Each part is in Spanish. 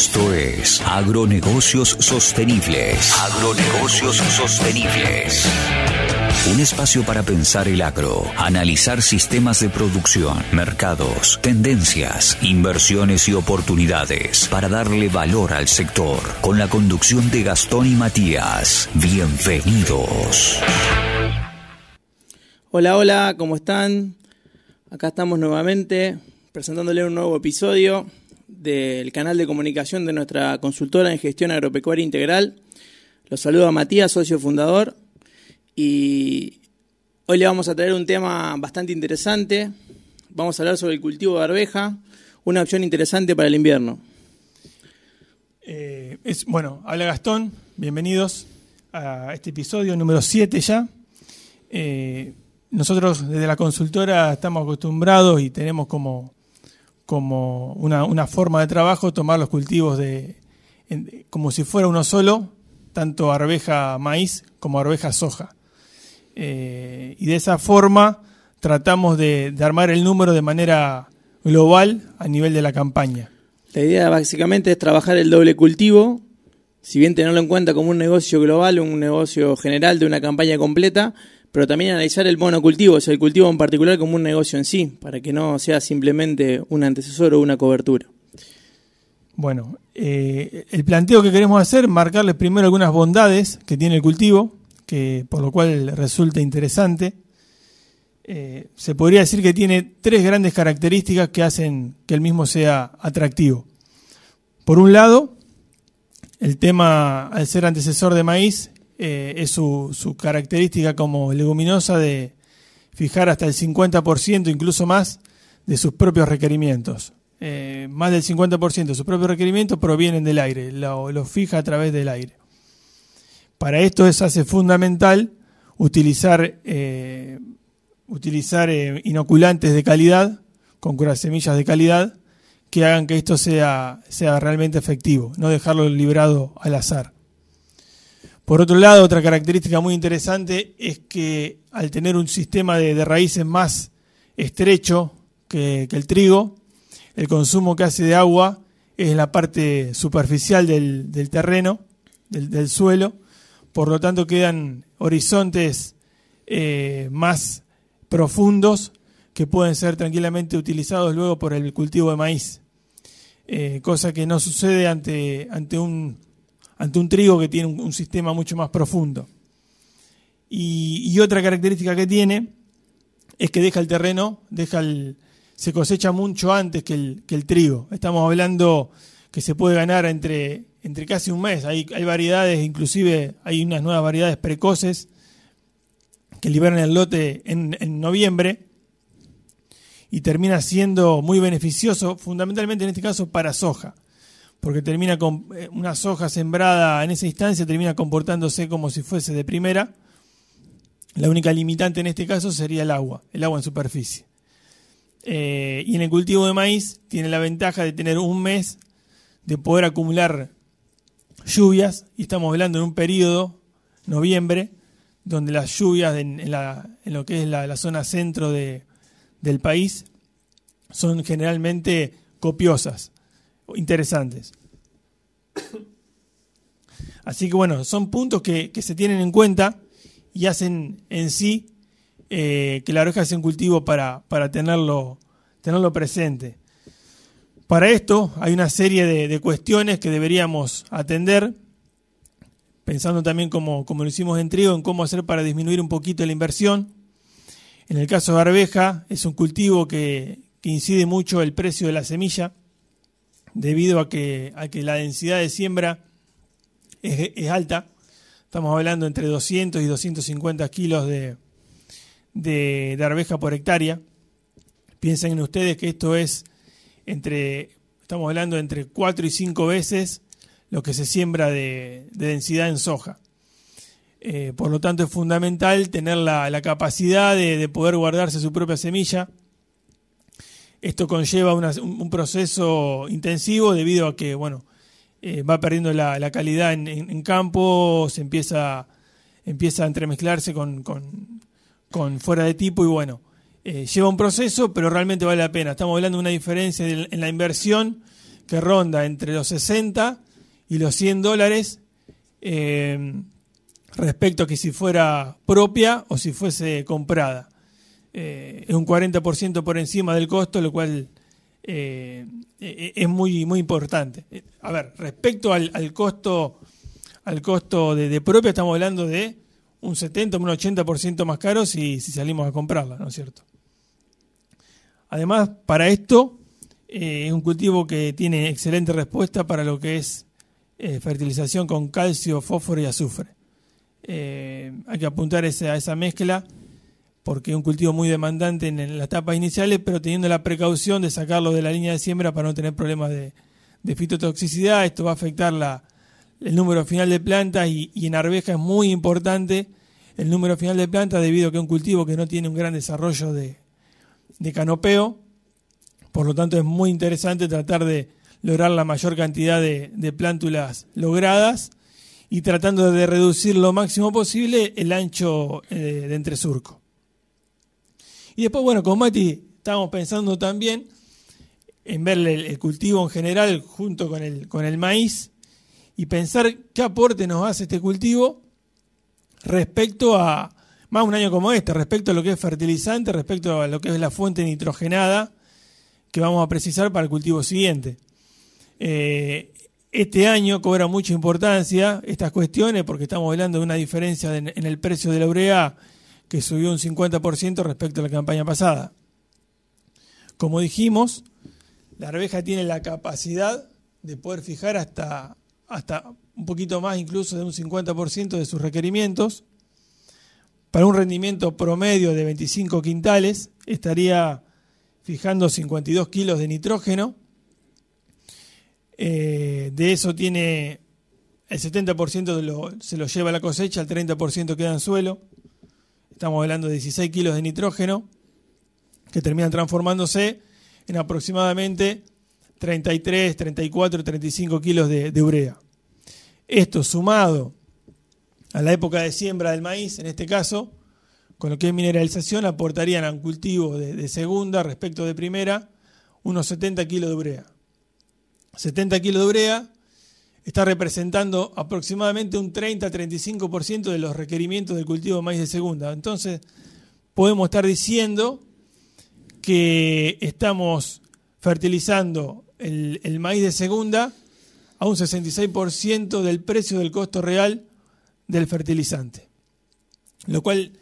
Esto es Agronegocios Sostenibles. Agronegocios Sostenibles. Un espacio para pensar el agro, analizar sistemas de producción, mercados, tendencias, inversiones y oportunidades para darle valor al sector. Con la conducción de Gastón y Matías. Bienvenidos. Hola, hola, ¿cómo están? Acá estamos nuevamente presentándole un nuevo episodio del canal de comunicación de nuestra consultora en gestión agropecuaria integral. Los saluda Matías, socio fundador, y hoy le vamos a traer un tema bastante interesante. Vamos a hablar sobre el cultivo de arveja, una opción interesante para el invierno. Eh, es, bueno, habla Gastón, bienvenidos a este episodio número 7 ya. Eh, nosotros desde la consultora estamos acostumbrados y tenemos como como una, forma de trabajo, tomar los cultivos de, como si fuera uno solo, tanto arveja maíz como arveja soja. Eh, y de esa forma tratamos de, armar el número de manera global a nivel de la campaña. La idea básicamente es trabajar el doble cultivo, si bien tenerlo en cuenta como un negocio global, un negocio general de una campaña completa, pero también analizar el monocultivo, o sea, el cultivo en particular como un negocio en sí, para que no sea simplemente un antecesor o una cobertura. Bueno, eh, el planteo que queremos hacer, marcarles primero algunas bondades que tiene el cultivo, que por lo cual resulta interesante. Eh, se podría decir que tiene tres grandes características que hacen que el mismo sea atractivo. Por un lado, el tema, al ser antecesor de maíz, eh, es su, característica como leguminosa de fijar hasta el 50%, incluso más, de sus propios requerimientos. Eh, más del 50% de sus propios requerimientos provienen del aire, lo, fija a través del aire. Para esto es hace fundamental utilizar, eh, utilizar inoculantes de calidad, con semillas de calidad, que hagan que esto sea, sea realmente efectivo, no dejarlo librado al azar. Por otro lado, otra característica muy interesante es que al tener un sistema de, raíces más estrecho que, el trigo, el consumo que hace de agua es la parte superficial del, terreno, del, suelo, por lo tanto quedan horizontes eh, más profundos que pueden ser tranquilamente utilizados luego por el cultivo de maíz, eh, cosa que no sucede ante, ante un ante un trigo que tiene un, sistema mucho más profundo. Y, otra característica que tiene es que deja el terreno, deja el, se cosecha mucho antes que el, que el trigo. Estamos hablando que se puede ganar entre, entre casi un mes. Hay, hay variedades, inclusive hay unas nuevas variedades precoces que liberan el lote en, en noviembre y termina siendo muy beneficioso, fundamentalmente en este caso para soja porque termina con eh, una soja sembrada en esa instancia, termina comportándose como si fuese de primera. La única limitante en este caso sería el agua, el agua en superficie. Eh, y en el cultivo de maíz tiene la ventaja de tener un mes de poder acumular lluvias, y estamos hablando en un periodo, noviembre, donde las lluvias en, lo que es la, zona centro del país son generalmente copiosas interesantes. Así que bueno, son puntos que, se tienen en cuenta y hacen en sí eh, que la oreja sea un cultivo para, para tenerlo, tenerlo presente. Para esto hay una serie de, cuestiones que deberíamos atender, pensando también como, como, lo hicimos en trigo, en cómo hacer para disminuir un poquito la inversión. En el caso de arveja es un cultivo que, que incide mucho el precio de la semilla debido a que, a que la densidad de siembra es, alta. Estamos hablando entre 200 y 250 kilos de, de, arveja por hectárea. Piensen ustedes que esto es entre, estamos hablando entre 4 y 5 veces lo que se siembra de, densidad en soja. Eh, por lo tanto, es fundamental tener la, capacidad de, poder guardarse su propia semilla esto conlleva un proceso intensivo debido a que, bueno, eh, va perdiendo la, calidad en, campo, se empieza, empieza a entremezclarse con, con, fuera de tipo y bueno, eh, lleva un proceso, pero realmente vale la pena. Estamos hablando de una diferencia en la inversión que ronda entre los 60 y los 100 dólares eh, respecto a que si fuera propia o si fuese comprada. Eh, es un 40% por encima del costo, lo cual eh, es muy, muy importante. A ver, respecto al, costo, al costo de, propia, estamos hablando de un 70 un 80% más caro si, salimos a comprarla, ¿no es cierto? Además, para esto eh, es un cultivo que tiene excelente respuesta para lo que es eh, fertilización con calcio, fósforo y azufre. Eh, hay que apuntar a esa mezcla porque es un cultivo muy demandante en, las etapas iniciales, pero teniendo la precaución de sacarlo de la línea de siembra para no tener problemas de, fitotoxicidad. Esto va a afectar el número final de plantas y, y en arveja es muy importante el número final de plantas debido a que es un cultivo que no tiene un gran desarrollo de, de canopeo. Por lo tanto, es muy interesante tratar de lograr la mayor cantidad de, plántulas logradas y tratando de reducir lo máximo posible el ancho eh, de entresurco. Y después, bueno, con Mati estamos pensando también en ver el, cultivo en general junto con el, con el maíz y pensar qué aporte nos hace este cultivo respecto a, más un año como este, respecto a lo que es fertilizante, respecto a lo que es la fuente nitrogenada que vamos a precisar para el cultivo siguiente. Eh, este año cobra mucha importancia estas cuestiones porque estamos hablando de una diferencia en, el precio de la urea que subió un 50% respecto a la campaña pasada. Como dijimos, la arveja tiene la capacidad de poder fijar hasta, hasta un poquito más, incluso de un 50% de sus requerimientos para un rendimiento promedio de 25 quintales, estaría fijando 52 kilos de nitrógeno. Eh, de eso tiene el 70% se lo lleva a la cosecha, el 30% queda en suelo. Estamos hablando de 16 kilos de nitrógeno que terminan transformándose en aproximadamente 33, 34, 35 kilos de, de urea. Esto sumado a la época de siembra del maíz, en este caso, con lo que es mineralización, aportarían a un cultivo de, segunda respecto de primera unos 70 kilos de urea. 70 kilos de urea está representando aproximadamente un 30-35% de los requerimientos del cultivo de maíz de segunda. Entonces, podemos estar diciendo que estamos fertilizando el, maíz de segunda a un 66% del precio del costo real del fertilizante, lo cual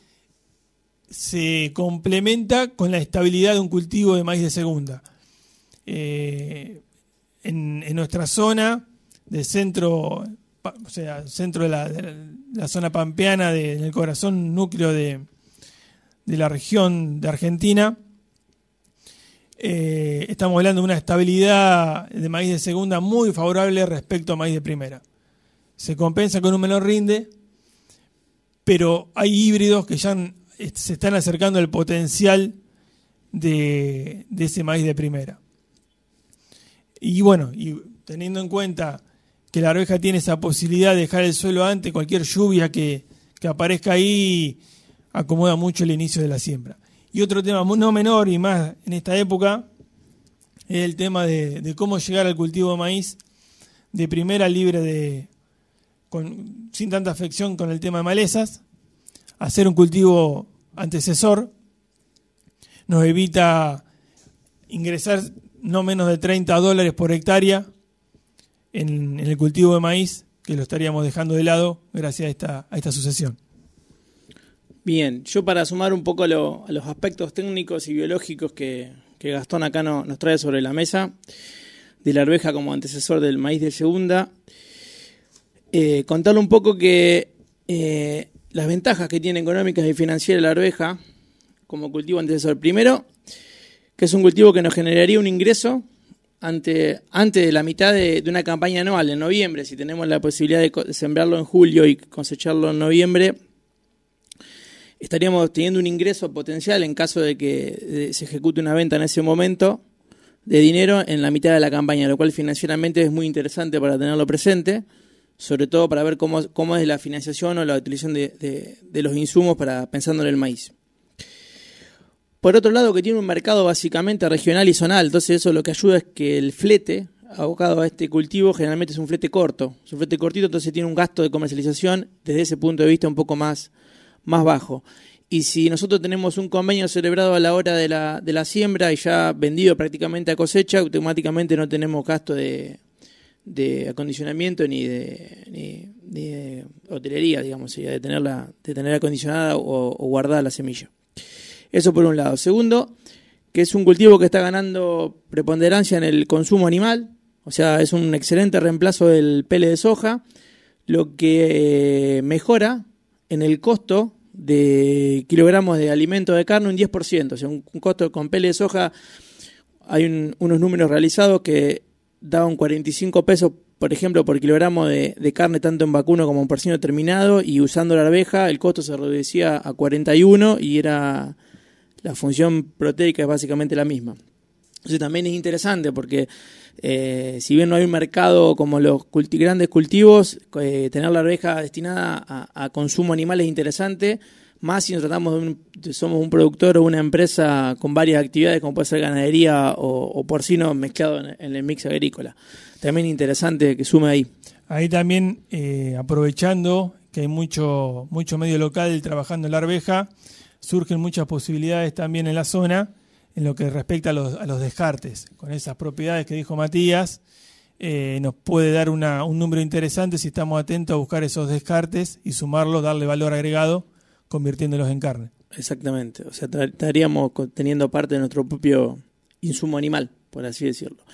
se complementa con la estabilidad de un cultivo de maíz de segunda. Eh, en, nuestra zona del centro, o sea, centro de la, zona pampeana, en el corazón núcleo de, la región de Argentina, eh, estamos hablando de una estabilidad de maíz de segunda muy favorable respecto a maíz de primera. Se compensa con un menor rinde, pero hay híbridos que ya se están acercando al potencial de, ese maíz de primera. Y bueno, teniendo en cuenta que la arveja tiene esa posibilidad de dejar el suelo antes, cualquier lluvia que, aparezca ahí acomoda mucho el inicio de la siembra. Y otro tema no menor y más en esta época es el tema de, cómo llegar al cultivo de maíz de primera libre de, sin tanta afección con el tema de malezas, hacer un cultivo antecesor, nos evita ingresar no menos de 30 dólares por hectárea en, el cultivo de maíz, que lo estaríamos dejando de lado gracias a esta, a esta sucesión. Bien, yo para sumar un poco a, los aspectos técnicos y biológicos que, Gastón acá nos trae sobre la mesa, de la arveja como antecesor del maíz de segunda, eh, contarle un poco que eh, las ventajas que tiene económicas y financieras la arveja como cultivo antecesor. Primero, que es un cultivo que nos generaría un ingreso ante, antes de la mitad de, una campaña anual, en noviembre, si tenemos la posibilidad de sembrarlo en julio y cosecharlo en noviembre, estaríamos teniendo un ingreso potencial en caso de que se ejecute una venta en ese momento de dinero en la mitad de la campaña, lo cual financieramente es muy interesante para tenerlo presente sobre todo para ver cómo, cómo es la financiación o la utilización de, los insumos para pensando en el maíz. Por otro lado, que tiene un mercado básicamente regional y zonal, entonces eso lo que ayuda es que el flete abocado a este cultivo generalmente es un flete corto. Es un flete cortito, entonces tiene un gasto de comercialización desde ese punto de vista un poco más, más bajo. Y si nosotros tenemos un convenio celebrado a la hora de la, de la siembra y ya vendido prácticamente a cosecha, automáticamente no tenemos gasto de, de acondicionamiento ni de, ni, hotelería, digamos, de tenerla, de tener acondicionada o, o guardada la semilla. Eso por un lado. Segundo, que es un cultivo que está ganando preponderancia en el consumo animal, o sea, es un excelente reemplazo del pele de soja, lo que mejora en el costo de kilogramos de alimento de carne un 10%, o sea, un, costo con pele de soja, hay unos números realizados que daban 45 pesos, por ejemplo, por kilogramo de, carne, tanto en vacuno como en porcino terminado, y usando la arveja el costo se reducía a 41 y era la función proteica es básicamente la misma. Entonces también es interesante porque eh, si bien no hay un mercado como los grandes cultivos, eh, tener la arveja destinada a, consumo animal es interesante, más si nos tratamos de, somos un productor o una empresa con varias actividades como puede ser ganadería o, porcino mezclado en, el mix agrícola. También interesante que sume ahí. Ahí también eh, aprovechando que hay mucho, mucho medio local trabajando en la arveja, surgen muchas posibilidades también en la zona en lo que respecta a los, a los descartes. Con esas propiedades que dijo Matías, eh, nos puede dar una, un número interesante si estamos atentos a buscar esos descartes y sumarlos, darle valor agregado, convirtiéndolos en carne. Exactamente, o sea, estaríamos teniendo parte de nuestro propio insumo animal, por así decirlo.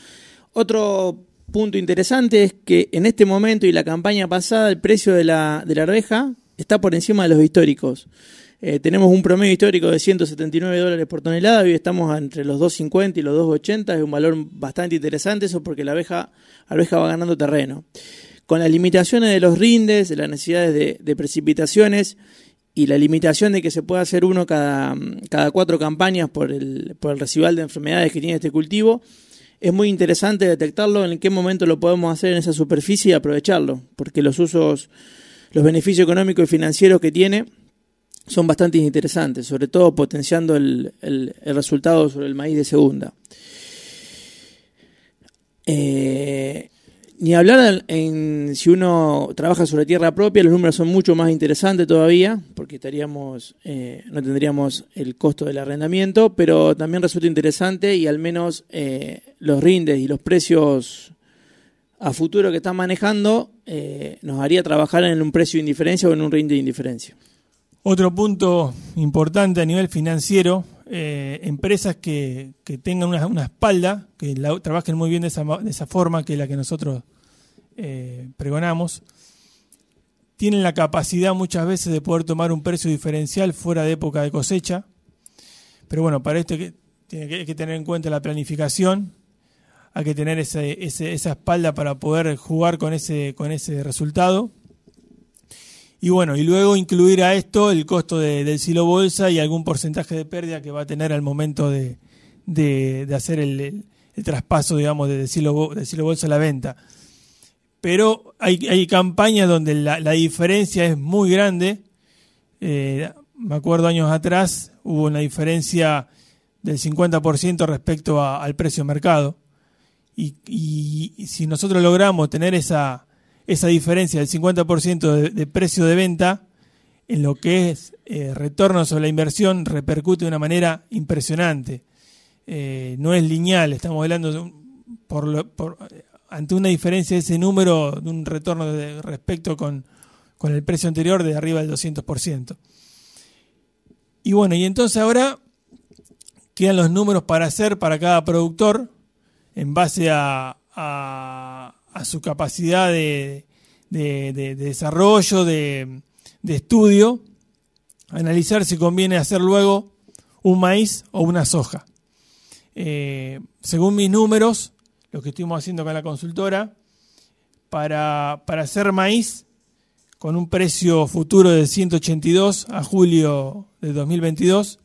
Otro punto interesante es que en este momento y la campaña pasada el precio de la, de la arveja está por encima de los históricos. Eh, tenemos un promedio histórico de 179 dólares por tonelada, hoy estamos entre los 2.50 y los 2.80, es un valor bastante interesante eso porque la abeja, va ganando terreno. Con las limitaciones de los rindes, de las necesidades de, precipitaciones y la limitación de que se pueda hacer uno cada, cada cuatro campañas por el, por el residual de enfermedades que tiene este cultivo, es muy interesante detectarlo, en qué momento lo podemos hacer en esa superficie y aprovecharlo, porque los usos, los beneficios económicos y financieros que tiene son bastante interesantes, sobre todo potenciando el, resultado sobre el maíz de segunda. Eh, ni hablar en, si uno trabaja sobre tierra propia, los números son mucho más interesantes todavía, porque estaríamos, eh, no tendríamos el costo del arrendamiento, pero también resulta interesante y al menos eh, los rindes y los precios a futuro que están manejando nos haría trabajar en un precio de indiferencia o en un rinde de indiferencia. Otro punto importante a nivel financiero, eh, empresas que, tengan una, espalda, que trabajen muy bien de esa, de esa, forma que la que nosotros eh, pregonamos, tienen la capacidad muchas veces de poder tomar un precio diferencial fuera de época de cosecha, pero bueno, para esto que, tiene que, tener en cuenta la planificación, hay que tener ese, esa espalda para poder jugar con ese, con ese resultado y bueno, y luego incluir a esto el costo del silo bolsa y algún porcentaje de pérdida que va a tener al momento de, de, hacer el, traspaso, digamos, de silo, de silo bolsa a la venta. Pero hay, hay campañas donde la, diferencia es muy grande. Eh, me acuerdo años atrás hubo una diferencia del 50% respecto al precio mercado. y, si nosotros logramos tener esa, esa diferencia del 50% de, precio de venta en lo que es eh, retorno sobre la inversión repercute de una manera impresionante. Eh, no es lineal, estamos hablando ante una diferencia de ese número de un retorno de, respecto con, con el precio anterior de arriba del 200%. Y bueno, y entonces ahora quedan los números para hacer para cada productor en base a su capacidad de, desarrollo, de, estudio, analizar si conviene hacer luego un maíz o una soja. Eh, según mis números, lo que estuvimos haciendo con la consultora, para, para hacer maíz con un precio futuro de 182 a julio de 2022,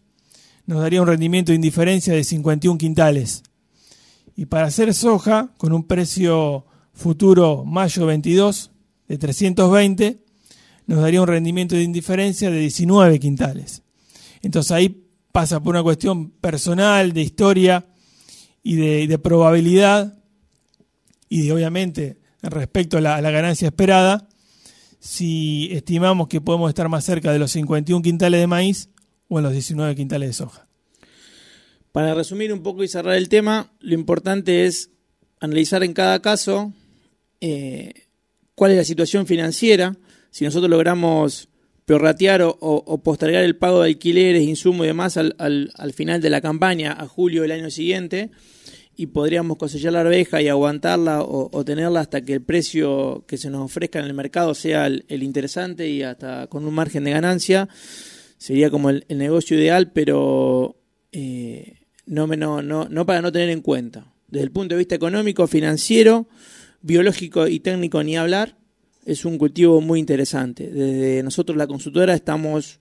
nos daría un rendimiento de indiferencia de 51 quintales. Y para hacer soja, con un precio futuro mayo 22 de 320, nos daría un rendimiento de indiferencia de 19 quintales. Entonces ahí pasa por una cuestión personal, de historia y de, probabilidad, y obviamente respecto a la, ganancia esperada, si estimamos que podemos estar más cerca de los 51 quintales de maíz o en los 19 quintales de soja. Para resumir un poco y cerrar el tema, lo importante es analizar en cada caso eh, cuál es la situación financiera. Si nosotros logramos prorratear o, postergar el pago de alquileres, insumos y demás al, al, final de la campaña, a julio del año siguiente, y podríamos cosechar la arveja y aguantarla o, tenerla hasta que el precio que se nos ofrezca en el mercado sea el, interesante y hasta con un margen de ganancia, sería como el, negocio ideal, pero eh, no, no, no, no para no tener en cuenta. Desde el punto de vista económico, financiero, biológico y técnico, ni hablar, es un cultivo muy interesante. Desde nosotros, la consultora, estamos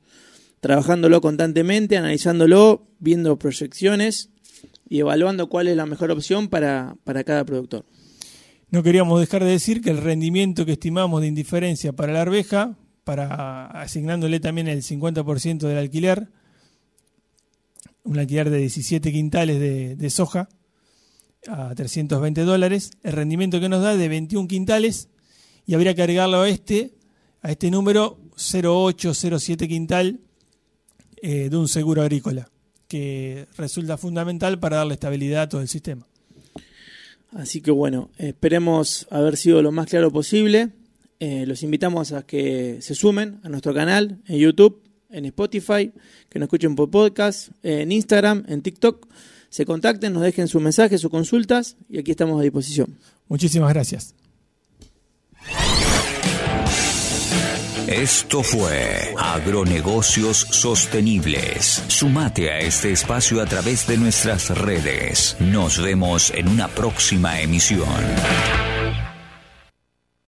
trabajándolo constantemente, analizándolo, viendo proyecciones y evaluando cuál es la mejor opción para, cada productor. No queríamos dejar de decir que el rendimiento que estimamos de indiferencia para la arveja, para asignándole también el 50% del alquiler, un alquiler de 17 quintales de, soja a 320 dólares, el rendimiento que nos da de 21 quintales y habría que agregarlo a este, a este número 0807 quintal eh, de un seguro agrícola que resulta fundamental para darle estabilidad a todo el sistema. Así que bueno, esperemos haber sido lo más claro posible. Eh, los invitamos a que se sumen a nuestro canal en YouTube, en Spotify, que nos escuchen por podcast, en Instagram, en TikTok. Se contacten, nos dejen sus mensajes, sus consultas y aquí estamos a disposición. Muchísimas gracias. Esto fue Agronegocios Sostenibles. Sumate a este espacio a través de nuestras redes. Nos vemos en una próxima emisión.